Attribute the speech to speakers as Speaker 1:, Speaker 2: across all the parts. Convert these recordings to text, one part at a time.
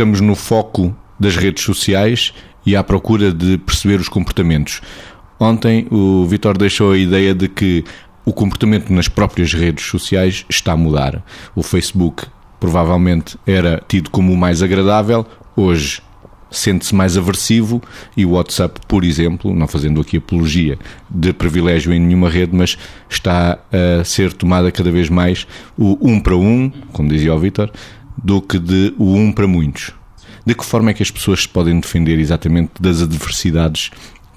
Speaker 1: estamos no foco das redes sociais e à procura de perceber os comportamentos. Ontem o Vitor deixou a ideia de que o comportamento nas próprias redes sociais está a mudar. O Facebook provavelmente era tido como o mais agradável, hoje sente-se mais aversivo e o WhatsApp, por exemplo, não fazendo aqui apologia de privilégio em nenhuma rede, mas está a ser tomada cada vez mais o um para um, como dizia o Vitor, do que de o um para muitos. De que forma é que as pessoas se podem defender exatamente das adversidades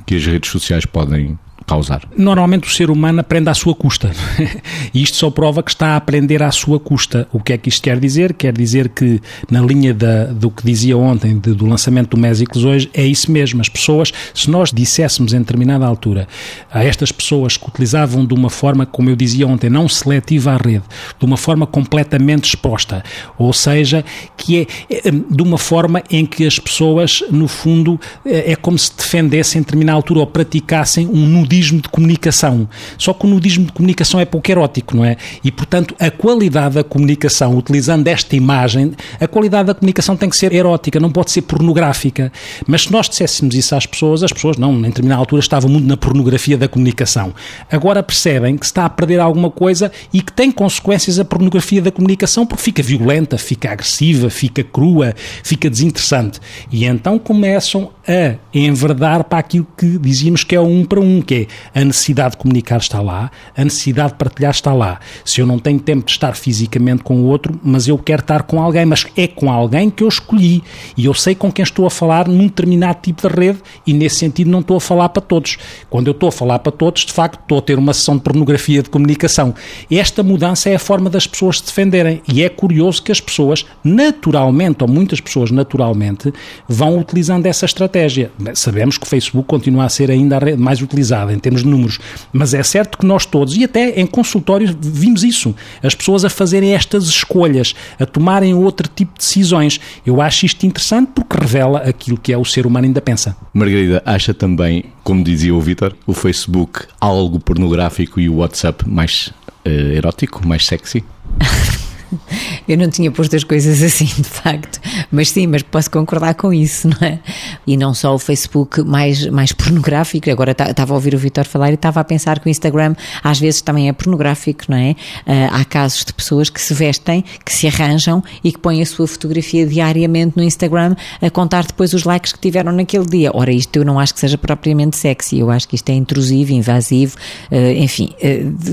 Speaker 1: que as redes sociais podem causar?
Speaker 2: Normalmente o ser humano aprende à sua custa. e isto só prova que está a aprender à sua custa. O que é que isto quer dizer? Quer dizer que, na linha da, do que dizia ontem, de, do lançamento do Mésicles hoje, é isso mesmo. As pessoas, se nós disséssemos em determinada altura a estas pessoas que utilizavam de uma forma, como eu dizia ontem, não seletiva à rede, de uma forma completamente exposta, ou seja, que é, é de uma forma em que as pessoas, no fundo, é, é como se defendessem em determinada altura ou praticassem um nudismo nudismo de comunicação. Só que o nudismo de comunicação é pouco erótico, não é? E, portanto, a qualidade da comunicação, utilizando esta imagem, a qualidade da comunicação tem que ser erótica, não pode ser pornográfica. Mas se nós disséssemos isso às pessoas, as pessoas, não, em determinada altura estavam muito na pornografia da comunicação. Agora percebem que se está a perder alguma coisa e que tem consequências a pornografia da comunicação porque fica violenta, fica agressiva, fica crua, fica desinteressante. E então começam a enverdar para aquilo que dizíamos que é um para um, que é a necessidade de comunicar está lá, a necessidade de partilhar está lá. Se eu não tenho tempo de estar fisicamente com o outro, mas eu quero estar com alguém, mas é com alguém que eu escolhi e eu sei com quem estou a falar num determinado tipo de rede e nesse sentido não estou a falar para todos. Quando eu estou a falar para todos, de facto, estou a ter uma sessão de pornografia de comunicação. Esta mudança é a forma das pessoas se defenderem e é curioso que as pessoas naturalmente, ou muitas pessoas naturalmente, vão utilizando essa estratégia. Sabemos que o Facebook continua a ser ainda a rede mais utilizada em termos de números, mas é certo que nós todos, e até em consultórios vimos isso, as pessoas a fazerem estas escolhas, a tomarem outro tipo de decisões. Eu acho isto interessante porque revela aquilo que é o ser humano ainda pensa.
Speaker 1: Margarida, acha também, como dizia o Vitor, o Facebook algo pornográfico e o WhatsApp mais uh, erótico, mais sexy?
Speaker 3: Eu não tinha posto as coisas assim, de facto. Mas sim, mas posso concordar com isso, não é? E não só o Facebook mais, mais pornográfico, agora estava a ouvir o Vitor falar e estava a pensar que o Instagram às vezes também é pornográfico, não é? Uh, há casos de pessoas que se vestem, que se arranjam e que põem a sua fotografia diariamente no Instagram a contar depois os likes que tiveram naquele dia. Ora, isto eu não acho que seja propriamente sexy, eu acho que isto é intrusivo, invasivo, uh, enfim,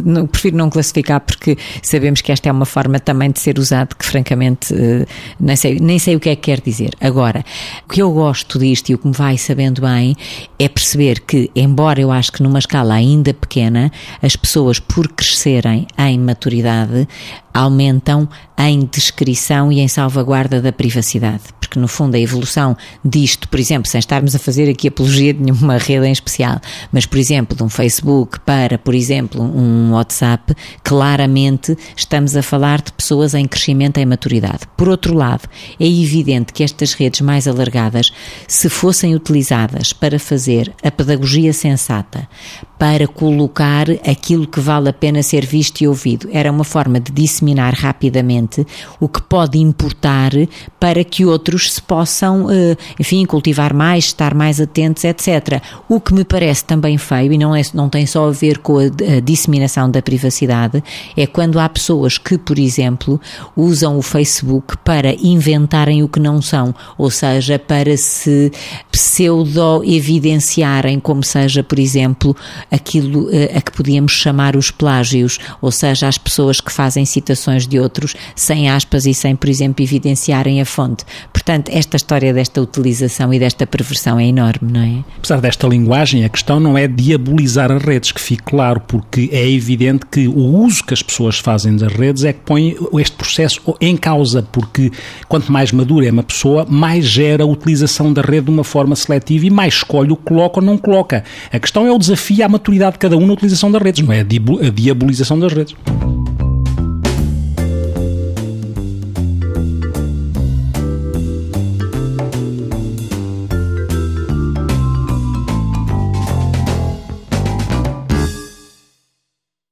Speaker 3: não, prefiro não classificar porque sabemos que esta é uma forma também de ser usado que francamente nem sei, nem sei o que é que quer dizer. Agora, o que eu gosto disto e o que me vai sabendo bem é perceber que, embora eu acho que numa escala ainda pequena, as pessoas, por crescerem em maturidade, aumentam em descrição e em salvaguarda da privacidade. Porque, no fundo, a evolução disto, por exemplo, sem estarmos a fazer aqui apologia de nenhuma rede em especial, mas, por exemplo, de um Facebook para, por exemplo, um WhatsApp, claramente estamos a falar de pessoas em crescimento em maturidade. Por outro lado, é evidente que estas redes mais alargadas, se fossem utilizadas para fazer a pedagogia sensata, para colocar aquilo que vale a pena ser visto e ouvido, era uma forma de disseminar rapidamente o que pode importar para que outros se possam, eh, enfim, cultivar mais, estar mais atentos, etc. O que me parece também feio, e não, é, não tem só a ver com a, a disseminação da privacidade, é quando há pessoas que, por exemplo, usam o Facebook para inventarem o que não são, ou seja, para se pseudo-evidenciarem, como seja, por exemplo, aquilo eh, a que podíamos chamar os plágios, ou seja, as pessoas que fazem citações de outros sem aspas e sem, por exemplo, evidenciarem a fonte. Portanto, esta história desta utilização e desta perversão é enorme, não é?
Speaker 2: Apesar desta linguagem, a questão não é diabolizar as redes, que fique claro, porque é evidente que o uso que as pessoas fazem das redes é que põe este processo em causa, porque quanto mais madura é uma pessoa, mais gera a utilização da rede de uma forma seletiva e mais escolhe o que coloca ou não coloca. A questão é o desafio à maturidade de cada um na utilização das redes, não é a diabolização das redes.